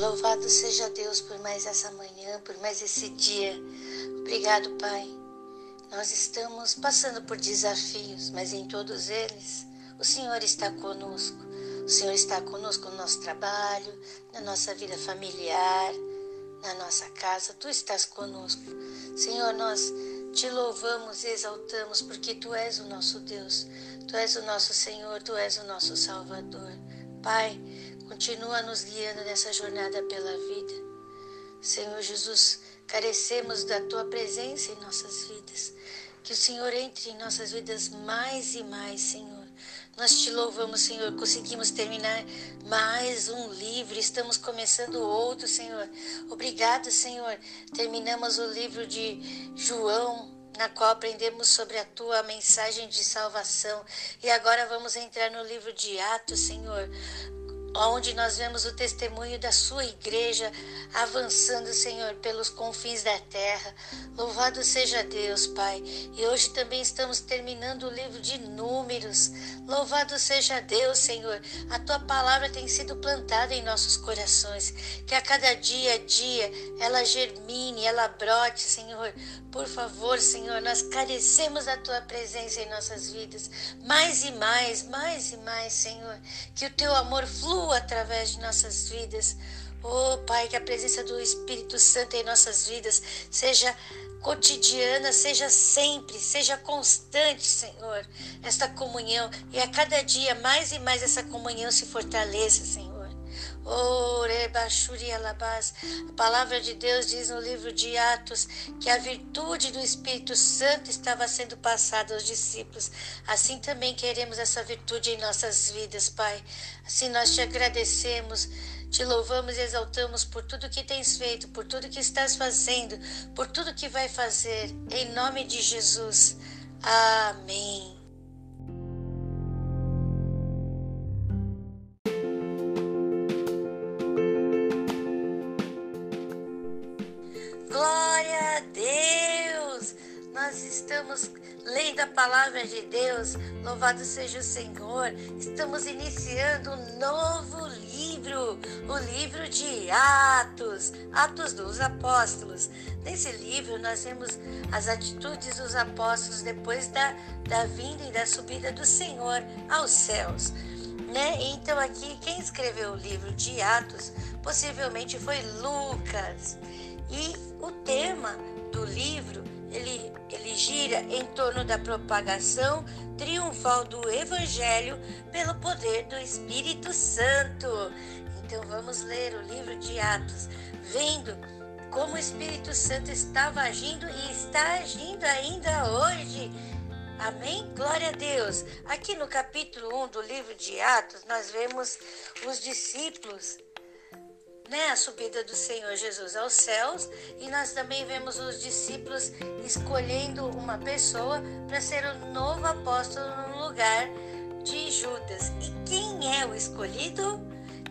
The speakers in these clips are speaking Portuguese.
Louvado seja Deus por mais essa manhã, por mais esse dia. Obrigado, Pai. Nós estamos passando por desafios, mas em todos eles o Senhor está conosco. O Senhor está conosco no nosso trabalho, na nossa vida familiar, na nossa casa. Tu estás conosco. Senhor, nós te louvamos e exaltamos porque tu és o nosso Deus. Tu és o nosso Senhor, tu és o nosso Salvador. Pai, Continua nos guiando nessa jornada pela vida. Senhor Jesus, carecemos da tua presença em nossas vidas. Que o Senhor entre em nossas vidas mais e mais, Senhor. Nós te louvamos, Senhor. Conseguimos terminar mais um livro, estamos começando outro, Senhor. Obrigado, Senhor. Terminamos o livro de João, na qual aprendemos sobre a tua mensagem de salvação. E agora vamos entrar no livro de Atos, Senhor onde nós vemos o testemunho da sua igreja avançando, Senhor, pelos confins da terra. Louvado seja Deus, Pai. E hoje também estamos terminando o livro de Números. Louvado seja Deus, Senhor. A tua palavra tem sido plantada em nossos corações. Que a cada dia a dia ela germine, ela brote, Senhor. Por favor, Senhor, nós carecemos da tua presença em nossas vidas. Mais e mais, mais e mais, Senhor. Que o teu amor flua através de nossas vidas. Oh, Pai, que a presença do Espírito Santo em nossas vidas seja cotidiana, seja sempre, seja constante, Senhor, esta comunhão. E a cada dia mais e mais essa comunhão se fortaleça, Senhor. A palavra de Deus diz no livro de Atos que a virtude do Espírito Santo estava sendo passada aos discípulos. Assim também queremos essa virtude em nossas vidas, Pai. Assim nós te agradecemos. Te louvamos e exaltamos por tudo que tens feito, por tudo que estás fazendo, por tudo que vai fazer. Em nome de Jesus. Amém. Estamos lendo a palavra de Deus, louvado seja o Senhor. Estamos iniciando um novo livro, o livro de Atos, Atos dos Apóstolos. Nesse livro, nós vemos as atitudes dos apóstolos depois da, da vinda e da subida do Senhor aos céus. Né? Então, aqui, quem escreveu o livro de Atos possivelmente foi Lucas. E o tema do livro ele, ele gira em torno da propagação triunfal do Evangelho pelo poder do Espírito Santo. Então vamos ler o livro de Atos, vendo como o Espírito Santo estava agindo e está agindo ainda hoje. Amém? Glória a Deus. Aqui no capítulo 1 do livro de Atos, nós vemos os discípulos né, a subida do Senhor Jesus aos céus e nós também vemos os discípulos escolhendo uma pessoa para ser o novo apóstolo no lugar de Judas. E quem é o escolhido?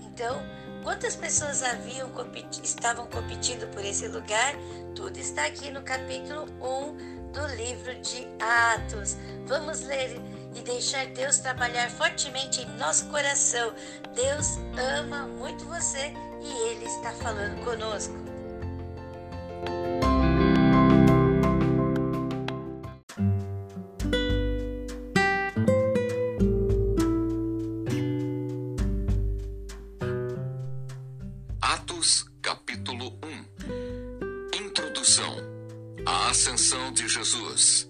Então, quantas pessoas haviam estavam competindo por esse lugar? Tudo está aqui no capítulo 1 do livro de Atos. Vamos ler e deixar Deus trabalhar fortemente em nosso coração. Deus ama muito você e Ele está falando conosco. Atos, capítulo 1 Introdução A Ascensão de Jesus.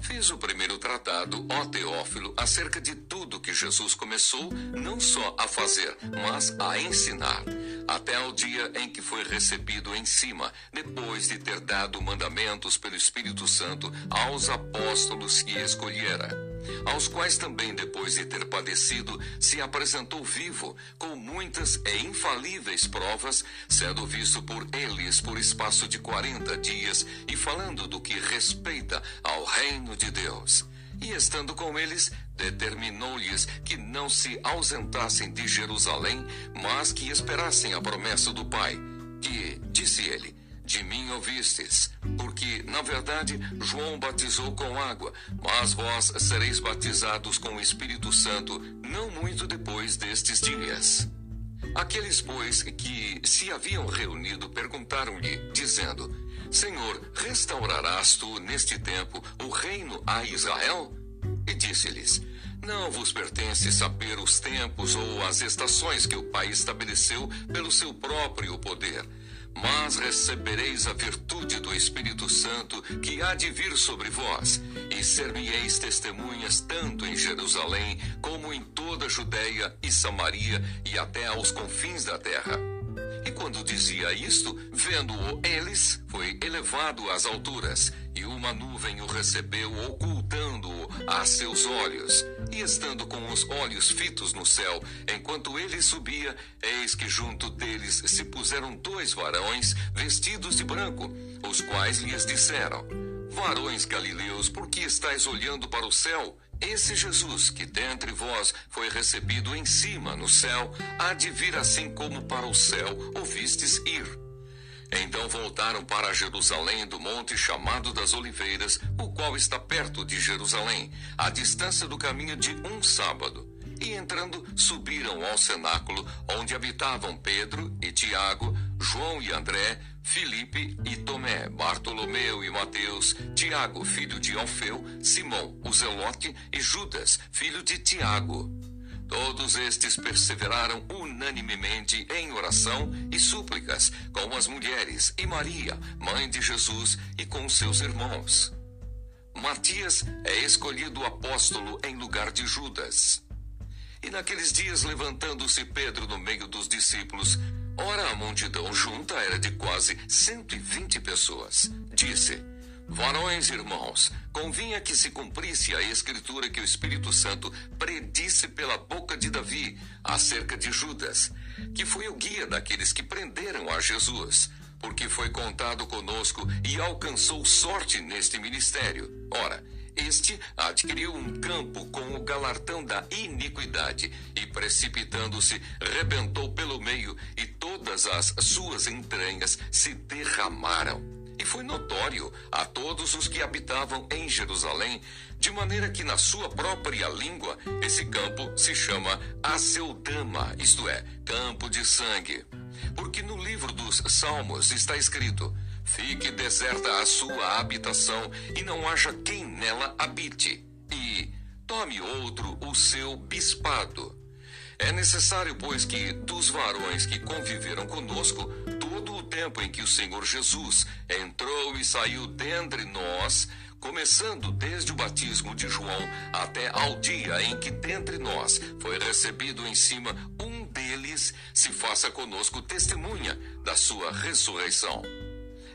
Fiz o primeiro tratado, ó Teófilo, acerca de tudo que Jesus começou não só a fazer, mas a ensinar até o dia em que foi recebido em cima, depois de ter dado mandamentos pelo Espírito Santo aos apóstolos que escolhera, aos quais também, depois de ter padecido, se apresentou vivo, com muitas e infalíveis provas, sendo visto por eles por espaço de quarenta dias e falando do que respeita ao reino de Deus. E estando com eles, determinou-lhes que não se ausentassem de Jerusalém, mas que esperassem a promessa do Pai, que, disse ele, de mim ouvistes, porque, na verdade, João batizou com água, mas vós sereis batizados com o Espírito Santo não muito depois destes dias. Aqueles, pois, que se haviam reunido perguntaram-lhe, dizendo: Senhor, restaurarás tu neste tempo o reino a Israel? E disse-lhes: Não vos pertence saber os tempos ou as estações que o Pai estabeleceu pelo seu próprio poder mas recebereis a virtude do Espírito Santo que há de vir sobre vós, e ser-me-eis testemunhas tanto em Jerusalém como em toda a Judéia e Samaria e até aos confins da terra. E quando dizia isto, vendo-o eles, foi elevado às alturas, e uma nuvem o recebeu, ocultando-o a seus olhos. E estando com os olhos fitos no céu, enquanto ele subia, eis que junto deles se puseram dois varões vestidos de branco, os quais lhes disseram: Varões galileus, por que estáis olhando para o céu? Esse Jesus, que dentre vós foi recebido em cima no céu, há de vir assim como para o céu ouvistes ir. Então voltaram para Jerusalém do monte chamado das Oliveiras, o qual está perto de Jerusalém, à distância do caminho de um sábado. E entrando, subiram ao cenáculo, onde habitavam Pedro e Tiago, João e André, Filipe e Tomé, Bartolomeu e Mateus, Tiago, filho de Alfeu, Simão, o Zelote e Judas, filho de Tiago. Todos estes perseveraram unanimemente em oração e súplicas com as mulheres e Maria, mãe de Jesus, e com seus irmãos. Matias é escolhido apóstolo em lugar de Judas. E naqueles dias, levantando-se Pedro no meio dos discípulos, Ora, a multidão junta era de quase 120 pessoas. Disse: Varões irmãos, convinha que se cumprisse a escritura que o Espírito Santo predisse pela boca de Davi acerca de Judas, que foi o guia daqueles que prenderam a Jesus, porque foi contado conosco e alcançou sorte neste ministério. Ora, este adquiriu um campo com o galardão da iniquidade e, precipitando-se, rebentou pelo meio e todas as suas entranhas se derramaram. E foi notório a todos os que habitavam em Jerusalém, de maneira que na sua própria língua esse campo se chama Aceldama, isto é, campo de sangue. Porque no livro dos Salmos está escrito: Fique deserta a sua habitação e não haja quem nela habite. E tome outro o seu bispado. É necessário, pois, que dos varões que conviveram conosco, todo o tempo em que o Senhor Jesus entrou e saiu dentre nós, começando desde o batismo de João até ao dia em que dentre nós foi recebido em cima um deles, se faça conosco testemunha da sua ressurreição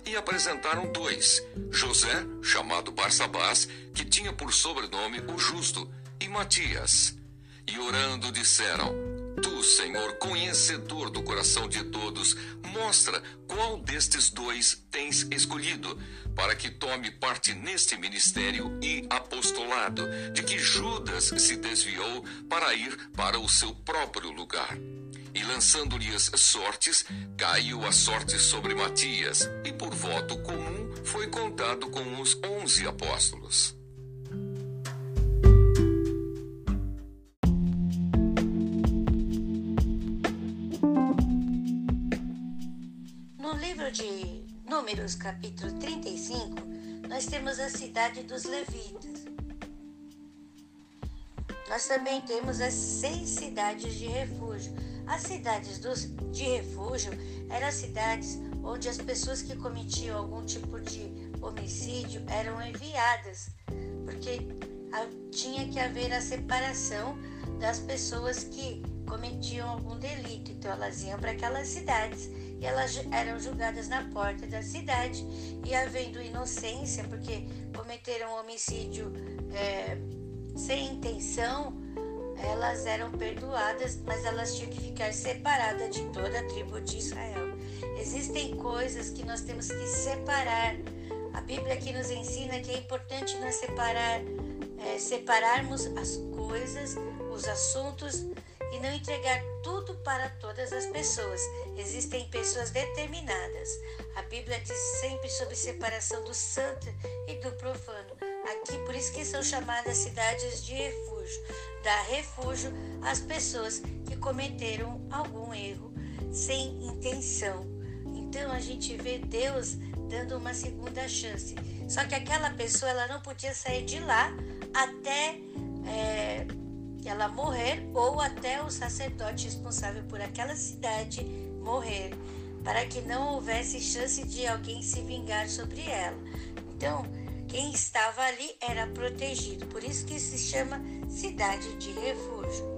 e apresentaram dois: José, chamado Barsabás, que tinha por sobrenome o Justo, e Matias. E orando disseram: Tu, Senhor, conhecedor do coração de todos, mostra qual destes dois tens escolhido, para que tome parte neste ministério e apostolado, de que Judas se desviou para ir para o seu próprio lugar e lançando-lhes sortes, caiu a sorte sobre Matias, e por voto comum foi contado com os onze apóstolos. No livro de Números, capítulo 35, nós temos a cidade dos Levitas. Nós também temos as seis cidades de refúgio as cidades dos, de refúgio eram cidades onde as pessoas que cometiam algum tipo de homicídio eram enviadas, porque tinha que haver a separação das pessoas que cometiam algum delito. Então elas iam para aquelas cidades e elas eram julgadas na porta da cidade e havendo inocência, porque cometeram um homicídio é, sem intenção, elas eram perdoadas, mas elas tinham que ficar separadas de toda a tribo de Israel. Existem coisas que nós temos que separar. A Bíblia aqui nos ensina que é importante nós separar, é, separarmos as coisas, os assuntos e não entregar tudo para todas as pessoas. Existem pessoas determinadas. A Bíblia diz sempre sobre separação do santo e do profano aqui, por isso que são chamadas cidades de refúgio. Dá refúgio às pessoas que cometeram algum erro sem intenção. Então a gente vê Deus dando uma segunda chance. Só que aquela pessoa ela não podia sair de lá até é, ela morrer ou até o sacerdote responsável por aquela cidade morrer, para que não houvesse chance de alguém se vingar sobre ela. Então, quem estava ali era protegido, por isso que se chama cidade de refúgio.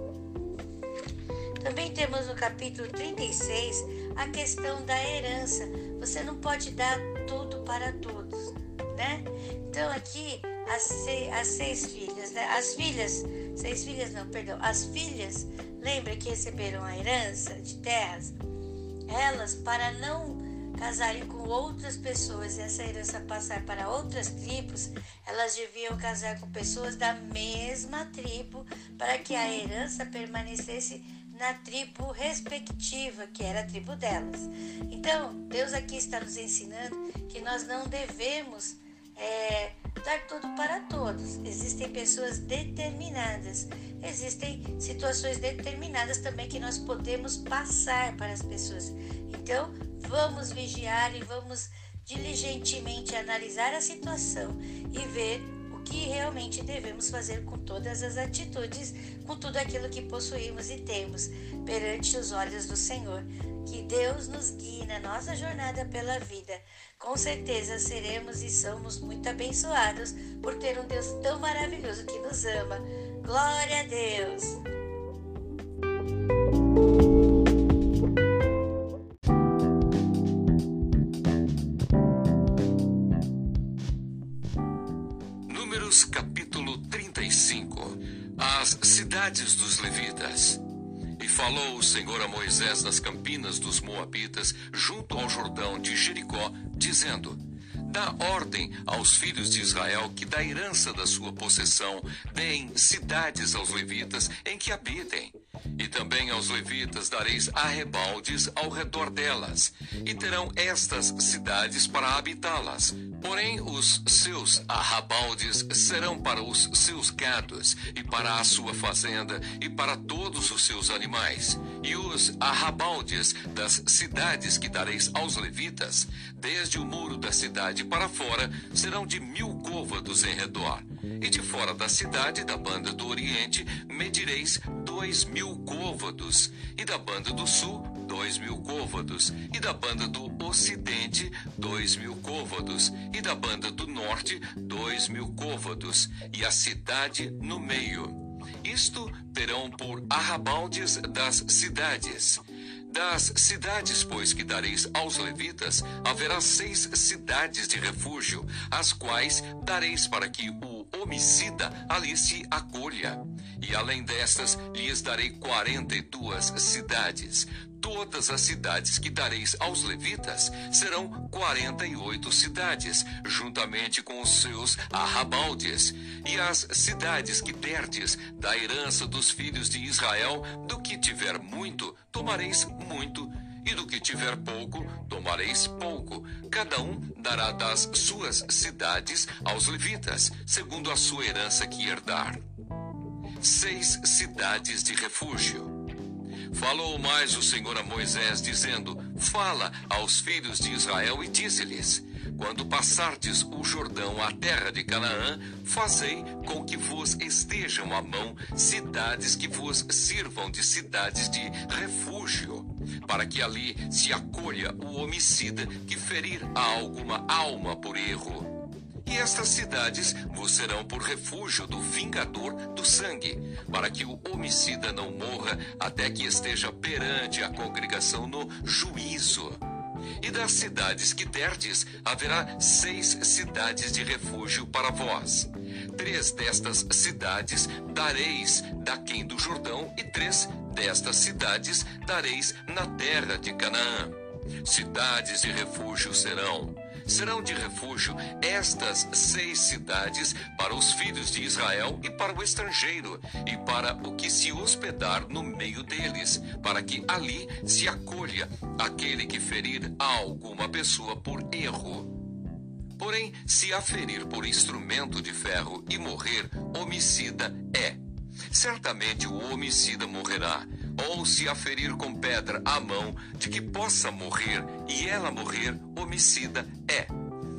Também temos no capítulo 36 a questão da herança. Você não pode dar tudo para todos, né? Então aqui as seis, as seis filhas, né? As filhas, seis filhas não, perdão, as filhas, lembra que receberam a herança de terras? Elas, para não casarem com outras pessoas e essa herança passar para outras tribos, elas deviam casar com pessoas da mesma tribo para que a herança permanecesse na tribo respectiva, que era a tribo delas. Então, Deus aqui está nos ensinando que nós não devemos é, dar tudo para todos. Existem pessoas determinadas, existem situações determinadas também que nós podemos passar para as pessoas. Então, vamos vigiar e vamos diligentemente analisar a situação e ver que realmente devemos fazer com todas as atitudes, com tudo aquilo que possuímos e temos perante os olhos do Senhor. Que Deus nos guie na nossa jornada pela vida. Com certeza seremos e somos muito abençoados por ter um Deus tão maravilhoso que nos ama. Glória a Deus! Capítulo 35 As cidades dos levitas. E falou o Senhor a Moisés nas campinas dos Moabitas, junto ao Jordão de Jericó, dizendo: Dá ordem aos filhos de Israel que da herança da sua possessão deem cidades aos levitas em que habitem. E também aos levitas dareis arrebaldes ao redor delas, e terão estas cidades para habitá-las. Porém, os seus arrabaldes serão para os seus gados, e para a sua fazenda, e para todos os seus animais. E os arrabaldes das cidades que dareis aos levitas, desde o muro da cidade para fora, serão de mil côvados em redor. E de fora da cidade, da banda do oriente, medireis dois mil côvados, e da banda do sul, dois mil côvados, e da banda do ocidente, dois mil côvados, e da banda do norte, dois mil côvados, e a cidade no meio. Isto terão por arrabaldes das cidades. Das cidades, pois, que dareis aos levitas, haverá seis cidades de refúgio, as quais dareis para que o homicida ali se acolha. E além destas, lhes darei quarenta e duas cidades. Todas as cidades que dareis aos levitas serão quarenta e oito cidades, juntamente com os seus arrabaldes. E as cidades que derdes da herança dos filhos de Israel, do que tiver muito, tomareis muito, e do que tiver pouco, tomareis pouco. Cada um dará das suas cidades aos levitas, segundo a sua herança que herdar. Seis cidades de refúgio. Falou mais o Senhor a Moisés, dizendo: Fala aos filhos de Israel e dize-lhes: Quando passardes o Jordão à terra de Canaã, fazei com que vos estejam à mão cidades que vos sirvam de cidades de refúgio, para que ali se acolha o homicida que ferir a alguma alma por erro. E estas cidades vos serão por refúgio do vingador do sangue, para que o homicida não morra até que esteja perante a congregação no juízo. E das cidades que derdes, haverá seis cidades de refúgio para vós. Três destas cidades dareis daquém do Jordão, e três destas cidades dareis na terra de Canaã. Cidades de refúgio serão serão de refúgio estas seis cidades para os filhos de Israel e para o estrangeiro, e para o que se hospedar no meio deles, para que ali se acolha aquele que ferir a alguma pessoa por erro. Porém, se aferir por instrumento de ferro e morrer, homicida é. Certamente o homicida morrerá, ou se aferir com pedra a mão de que possa morrer e ela morrer, homicida é.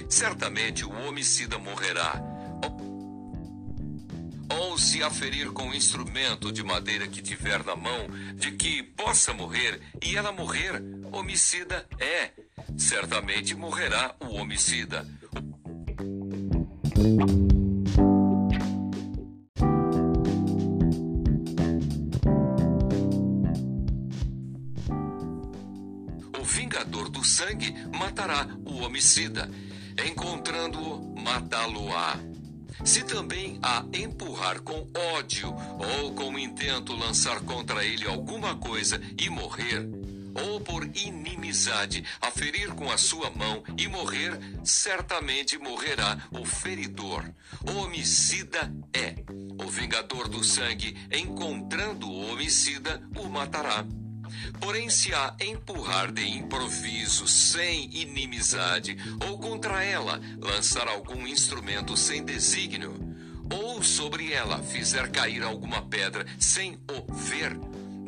Certamente o homicida morrerá, ou se aferir com instrumento de madeira que tiver na mão, de que possa morrer e ela morrer, homicida é. Certamente morrerá o homicida. O vingador do sangue matará o homicida. Encontrando-o, matá-lo-á. Se também a empurrar com ódio ou com intento lançar contra ele alguma coisa e morrer, ou por inimizade aferir com a sua mão e morrer, certamente morrerá o feridor. O homicida é. O vingador do sangue, encontrando o homicida, o matará. Porém, se a empurrar de improviso, sem inimizade, ou contra ela lançar algum instrumento sem desígnio, ou sobre ela fizer cair alguma pedra sem o ver,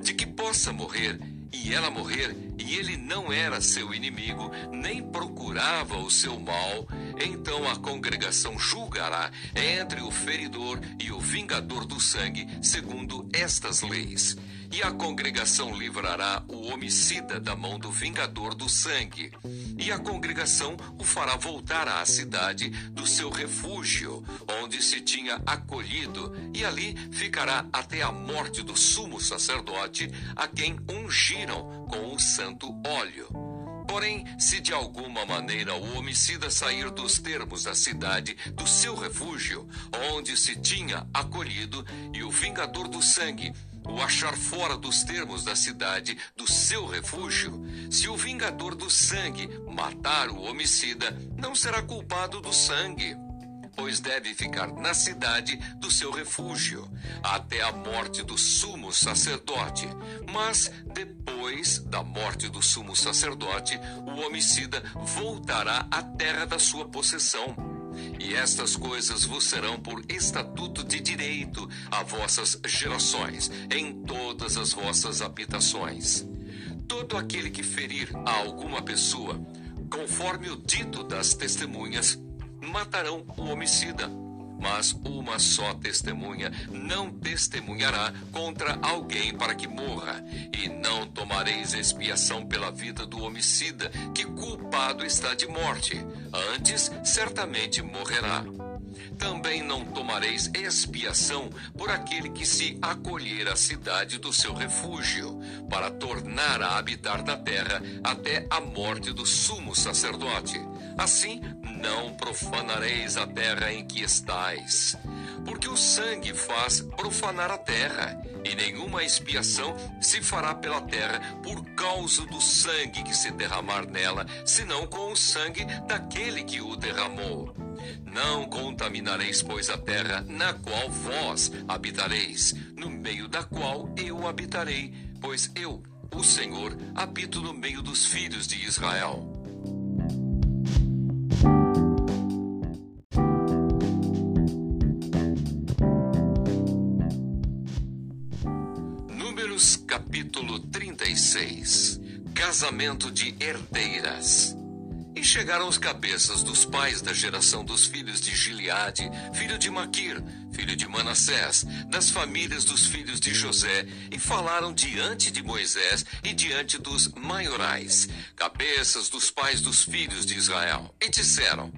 de que possa morrer, e ela morrer, e ele não era seu inimigo, nem procurava o seu mal, então a congregação julgará entre o feridor e o vingador do sangue, segundo estas leis. E a congregação livrará o homicida da mão do vingador do sangue. E a congregação o fará voltar à cidade do seu refúgio, onde se tinha acolhido, e ali ficará até a morte do sumo sacerdote, a quem ungiram com o santo óleo. Porém, se de alguma maneira o homicida sair dos termos da cidade, do seu refúgio, onde se tinha acolhido, e o vingador do sangue o achar fora dos termos da cidade, do seu refúgio, se o vingador do sangue matar o homicida, não será culpado do sangue, pois deve ficar na cidade do seu refúgio, até a morte do sumo sacerdote. Mas depois da morte do sumo sacerdote, o homicida voltará à terra da sua possessão e estas coisas vos serão por estatuto de direito a vossas gerações, em todas as vossas habitações. Todo aquele que ferir a alguma pessoa, conforme o dito das testemunhas, matarão o homicida mas uma só testemunha não testemunhará contra alguém para que morra, e não tomareis expiação pela vida do homicida, que culpado está de morte, antes certamente morrerá. Também não tomareis expiação por aquele que se acolher à cidade do seu refúgio, para tornar a habitar na terra até a morte do sumo sacerdote. Assim, não profanareis a terra em que estais. Porque o sangue faz profanar a terra, e nenhuma expiação se fará pela terra por causa do sangue que se derramar nela, senão com o sangue daquele que o derramou. Não contaminareis, pois, a terra na qual vós habitareis, no meio da qual eu habitarei, pois eu, o Senhor, habito no meio dos filhos de Israel. Números capítulo 36 Casamento de herdeiras. E chegaram os cabeças dos pais da geração dos filhos de Gileade, filho de Maquir, filho de Manassés, das famílias dos filhos de José, e falaram diante de Moisés e diante dos maiorais, cabeças dos pais dos filhos de Israel, e disseram: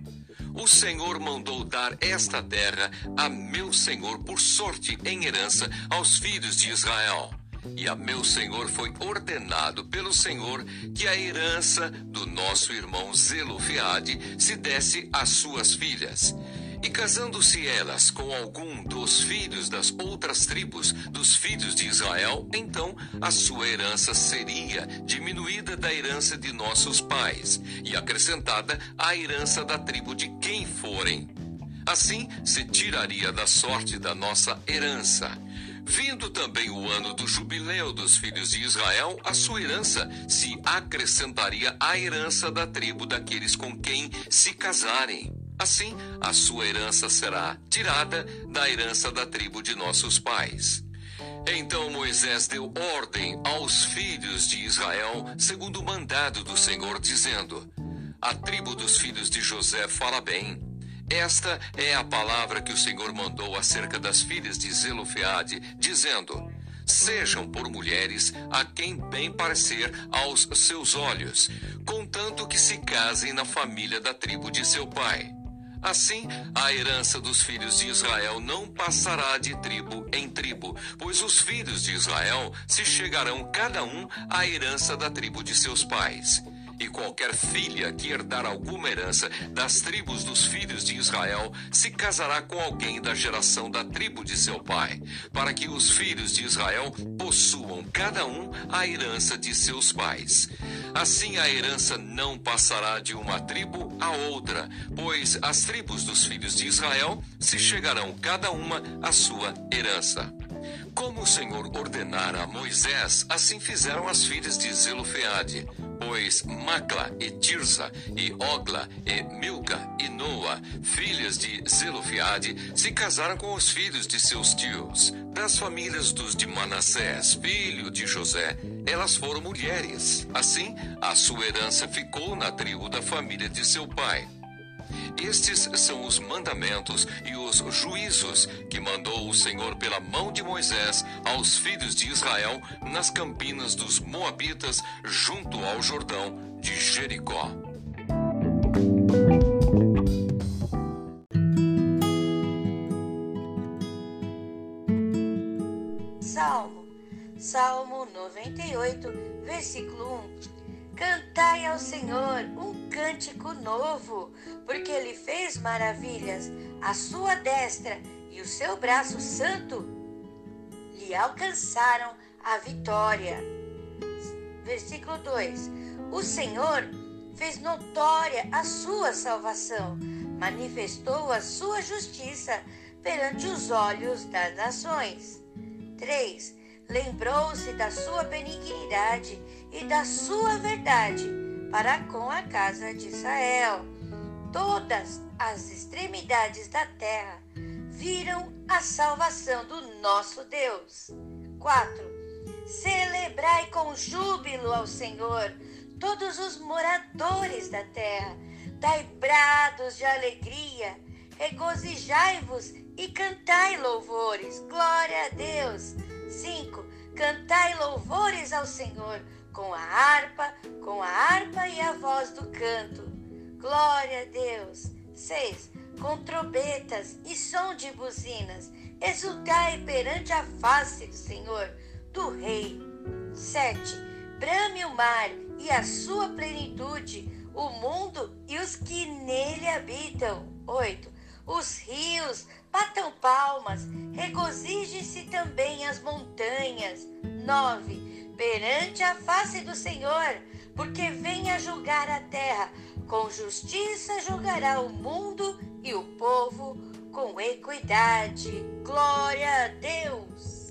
o Senhor mandou dar esta terra a meu senhor por sorte em herança aos filhos de Israel. E a meu senhor foi ordenado pelo Senhor que a herança do nosso irmão Zelofeade se desse às suas filhas. E casando-se elas com algum dos filhos das outras tribos dos filhos de Israel, então a sua herança seria diminuída da herança de nossos pais e acrescentada à herança da tribo de quem forem. Assim se tiraria da sorte da nossa herança. Vindo também o ano do jubileu dos filhos de Israel, a sua herança se acrescentaria à herança da tribo daqueles com quem se casarem. Assim, a sua herança será tirada da herança da tribo de nossos pais. Então Moisés deu ordem aos filhos de Israel, segundo o mandado do Senhor, dizendo: A tribo dos filhos de José fala bem. Esta é a palavra que o Senhor mandou acerca das filhas de Zelofeade, dizendo: Sejam por mulheres a quem bem parecer aos seus olhos, contanto que se casem na família da tribo de seu pai. Assim, a herança dos filhos de Israel não passará de tribo em tribo, pois os filhos de Israel se chegarão cada um à herança da tribo de seus pais. E qualquer filha que herdar alguma herança das tribos dos filhos de Israel se casará com alguém da geração da tribo de seu pai, para que os filhos de Israel possuam cada um a herança de seus pais. Assim a herança não passará de uma tribo a outra, pois as tribos dos filhos de Israel se chegarão cada uma à sua herança. Como o Senhor ordenara a Moisés, assim fizeram as filhas de Zelofeade pois Macla e Tirsa e Ogla e Milca e Noa, filhas de Zelofeade, se casaram com os filhos de seus tios. Das famílias dos de Manassés, filho de José, elas foram mulheres. Assim, a sua herança ficou na tribo da família de seu pai. Estes são os mandamentos e os juízos que mandou o Senhor pela mão de Moisés aos filhos de Israel nas campinas dos Moabitas, junto ao Jordão de Jericó. Salmo, Salmo 98, versículo 1. Cantai ao Senhor um cântico novo, porque ele fez maravilhas. A sua destra e o seu braço santo lhe alcançaram a vitória. Versículo 2: O Senhor fez notória a sua salvação, manifestou a sua justiça perante os olhos das nações. 3 lembrou-se da sua benignidade e da sua verdade para com a casa de Israel. Todas as extremidades da terra viram a salvação do nosso Deus. 4. Celebrai com júbilo ao Senhor todos os moradores da terra. Dai brados de alegria, regozijai-vos e cantai louvores. Glória a Deus 5. Cantai louvores ao Senhor com a harpa, com a harpa e a voz do canto. Glória a Deus. 6. Com trombetas e som de buzinas, exultai perante a face do Senhor, do Rei. 7. Brame o mar e a sua plenitude, o mundo e os que nele habitam. 8. Os rios batam palmas, regozije-se também as montanhas. 9. Perante a face do Senhor, porque vem a julgar a terra, com justiça julgará o mundo e o povo com equidade. Glória a Deus.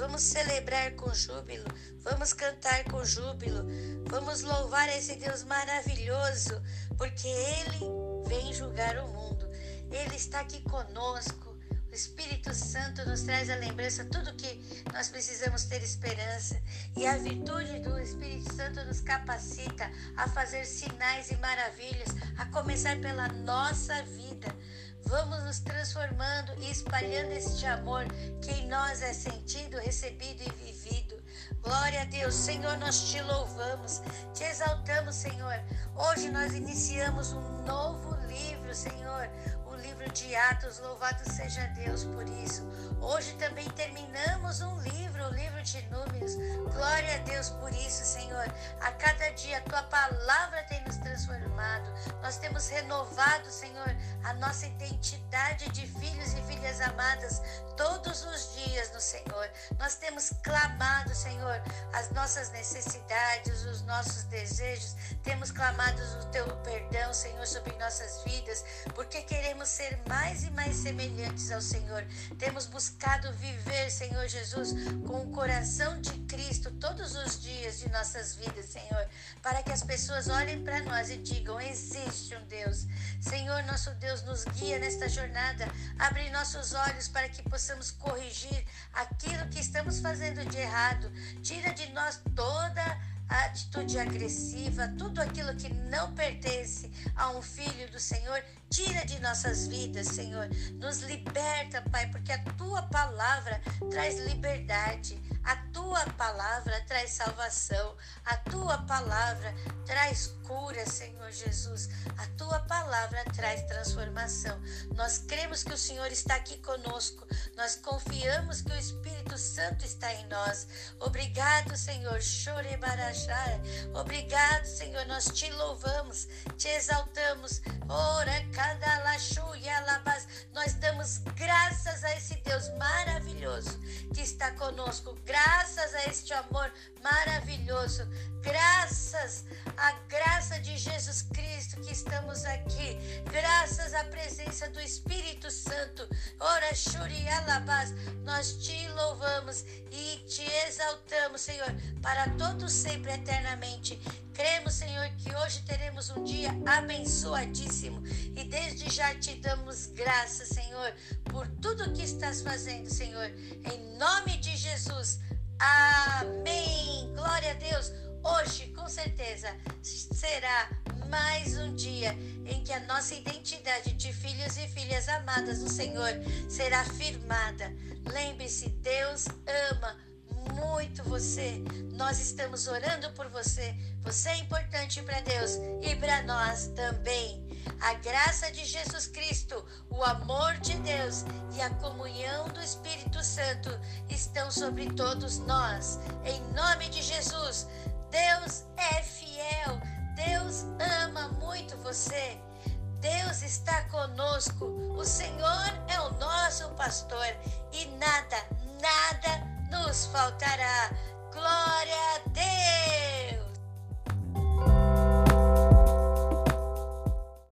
Vamos celebrar com júbilo, vamos cantar com júbilo, vamos louvar esse Deus maravilhoso, porque Ele vem julgar o mundo, Ele está aqui conosco. O Espírito Santo nos traz a lembrança tudo que nós precisamos ter esperança e a virtude do Espírito Santo nos capacita a fazer sinais e maravilhas, a começar pela nossa vida. Vamos nos transformando e espalhando este amor que em nós é sentido, recebido e vivido. Glória a Deus, Senhor, nós te louvamos, te exaltamos, Senhor. Hoje nós iniciamos um novo livro, Senhor, livro de Atos. Louvado seja Deus por isso. Hoje também terminamos um livro, o livro de Números. Glória a Deus por isso, Senhor. A cada dia a tua palavra tem nos transformado. Nós temos renovado, Senhor, a nossa identidade de filhos e filhas amadas todos os dias no Senhor. Nós temos clamado, Senhor, as nossas necessidades, os nossos desejos. Temos clamado o teu perdão Senhor, sobre nossas vidas, porque queremos ser mais e mais semelhantes ao Senhor. Temos buscado viver, Senhor Jesus, com o coração de Cristo todos os dias de nossas vidas, Senhor, para que as pessoas olhem para nós e digam: existe um Deus. Senhor, nosso Deus, nos guia nesta jornada, abre nossos olhos para que possamos corrigir aquilo que estamos fazendo de errado. Tira de nós toda a atitude agressiva, tudo aquilo que não pertence a um filho do Senhor, tira de nossas vidas, Senhor. Nos liberta, Pai, porque a tua palavra traz liberdade. A tua palavra traz salvação, a tua palavra traz cura, Senhor Jesus. A tua palavra traz transformação. Nós cremos que o Senhor está aqui conosco. Nós confiamos que o Espírito Santo está em nós. Obrigado, Senhor. Chorebarachai. Obrigado, Senhor. Nós te louvamos, te exaltamos. Ora, Nós damos graças a esse Deus maravilhoso que está conosco. Graças a este amor maravilhoso, graças à graça de Jesus Cristo que estamos aqui, graças à presença do Espírito Santo. Ora, Shuri Alabás, nós te louvamos e te exaltamos, Senhor, para todos sempre eternamente. Cremos, Senhor, que hoje teremos um dia abençoadíssimo e desde já te damos graças, Senhor, por tudo que estás fazendo, Senhor. Em nome de Jesus. Amém. Glória a Deus. Hoje, com certeza, será mais um dia em que a nossa identidade de filhos e filhas amadas do Senhor será firmada. Lembre-se, Deus ama muito você. Nós estamos orando por você. Você é importante para Deus e para nós também. A graça de Jesus Cristo, o amor de Deus e a comunhão do Espírito Santo estão sobre todos nós. Em nome de Jesus, Deus é fiel. Deus ama muito você. Deus está conosco. O Senhor é o nosso pastor e nada, nada nos faltará. Glória a Deus!